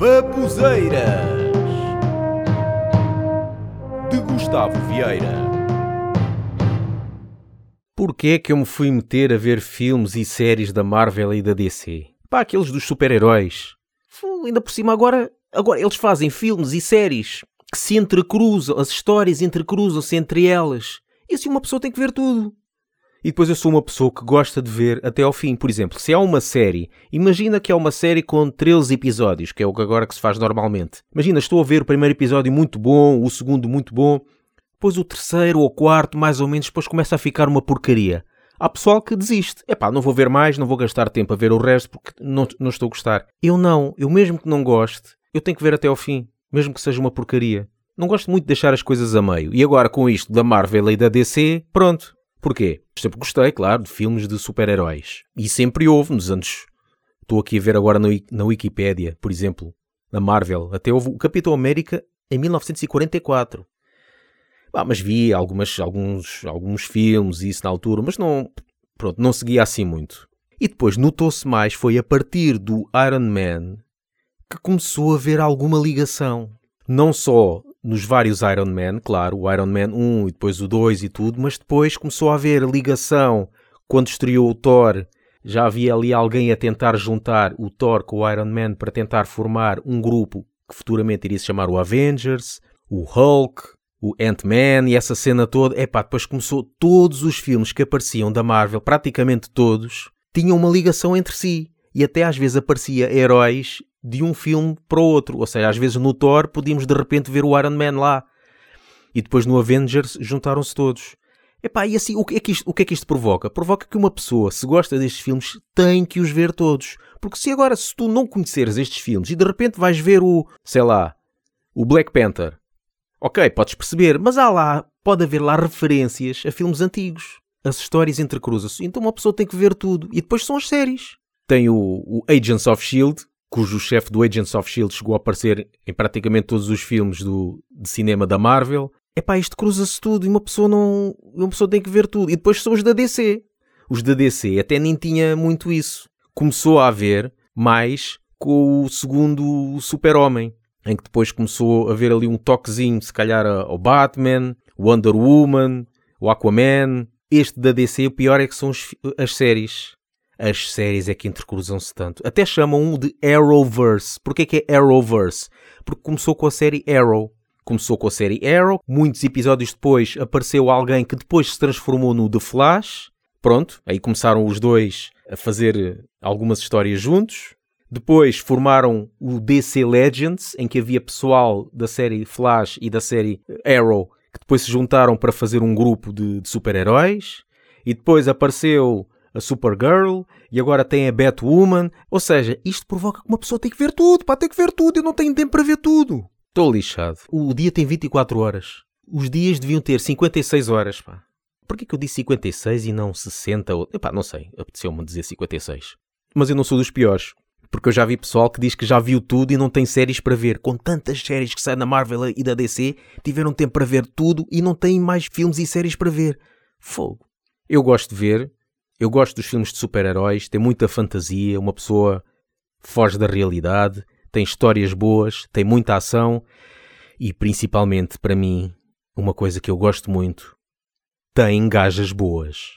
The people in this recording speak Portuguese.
Babuzeiras de Gustavo Vieira. Porquê é que eu me fui meter a ver filmes e séries da Marvel e da DC? Pá, aqueles dos super-heróis. Ainda por cima agora, agora eles fazem filmes e séries que se entrecruzam, as histórias entrecruzam-se entre elas. E assim uma pessoa tem que ver tudo. E depois eu sou uma pessoa que gosta de ver até ao fim. Por exemplo, se há uma série, imagina que é uma série com 13 episódios, que é o que agora que se faz normalmente. Imagina, estou a ver o primeiro episódio muito bom, o segundo muito bom, depois o terceiro ou quarto, mais ou menos, depois começa a ficar uma porcaria. Há pessoal que desiste. Epá, não vou ver mais, não vou gastar tempo a ver o resto porque não, não estou a gostar. Eu não. Eu mesmo que não goste, eu tenho que ver até ao fim. Mesmo que seja uma porcaria. Não gosto muito de deixar as coisas a meio. E agora com isto da Marvel e da DC, pronto. Porquê? Sempre gostei, claro, de filmes de super-heróis. E sempre houve nos anos... Estou aqui a ver agora na Wikipédia, por exemplo, na Marvel. Até houve o Capitão América em 1944. Ah, mas vi algumas, alguns, alguns filmes e isso na altura, mas não, pronto, não seguia assim muito. E depois notou-se mais, foi a partir do Iron Man que começou a haver alguma ligação. Não só nos vários Iron Man, claro, o Iron Man 1 e depois o 2 e tudo, mas depois começou a haver ligação quando estreou o Thor. Já havia ali alguém a tentar juntar o Thor com o Iron Man para tentar formar um grupo que futuramente iria se chamar o Avengers, o Hulk, o Ant-Man e essa cena toda. Epá, depois começou todos os filmes que apareciam da Marvel, praticamente todos, tinham uma ligação entre si. E até às vezes aparecia heróis de um filme para o outro. Ou seja, às vezes no Thor podíamos de repente ver o Iron Man lá. E depois no Avengers juntaram-se todos. Epá, e assim, o que, é que isto, o que é que isto provoca? Provoca que uma pessoa, se gosta destes filmes, tem que os ver todos. Porque se agora, se tu não conheceres estes filmes e de repente vais ver o, sei lá, o Black Panther, ok, podes perceber, mas há lá, pode haver lá referências a filmes antigos. As histórias entrecruzam-se. Então uma pessoa tem que ver tudo. E depois são as séries. Tem o, o Agents of S.H.I.E.L.D., cujo chefe do Agents of S.H.I.E.L.D. chegou a aparecer em praticamente todos os filmes do, de cinema da Marvel. Epá, isto cruza-se tudo e uma pessoa não. Uma pessoa tem que ver tudo. E depois são os da DC. Os da DC até nem tinha muito isso. Começou a haver mais com o segundo Super-Homem. Em que depois começou a haver ali um toquezinho, se calhar ao Batman, Wonder Woman, o Aquaman. Este da DC, o pior é que são as séries. As séries é que intercruzam-se tanto. Até chamam um de Arrowverse. Porquê que é Arrowverse? Porque começou com a série Arrow. Começou com a série Arrow. Muitos episódios depois apareceu alguém que depois se transformou no The Flash. Pronto, aí começaram os dois a fazer algumas histórias juntos. Depois formaram o DC Legends, em que havia pessoal da série Flash e da série Arrow que depois se juntaram para fazer um grupo de, de super-heróis. E depois apareceu a Supergirl e agora tem a Batwoman. Ou seja, isto provoca que uma pessoa tem que ver tudo, pá, tem que ver tudo. Eu não tenho tempo para ver tudo. Estou lixado. O dia tem 24 horas. Os dias deviam ter 56 horas, pá. Porquê que eu disse 56 e não 60? Ou... Epá, não sei. Apeteceu-me dizer 56. Mas eu não sou dos piores. Porque eu já vi pessoal que diz que já viu tudo e não tem séries para ver. Com tantas séries que saem da Marvel e da DC, tiveram tempo para ver tudo e não têm mais filmes e séries para ver. Fogo. Eu gosto de ver. Eu gosto dos filmes de super-heróis. Tem muita fantasia. Uma pessoa foge da realidade. Tem histórias boas. Tem muita ação. E principalmente, para mim, uma coisa que eu gosto muito. Tem gajas boas.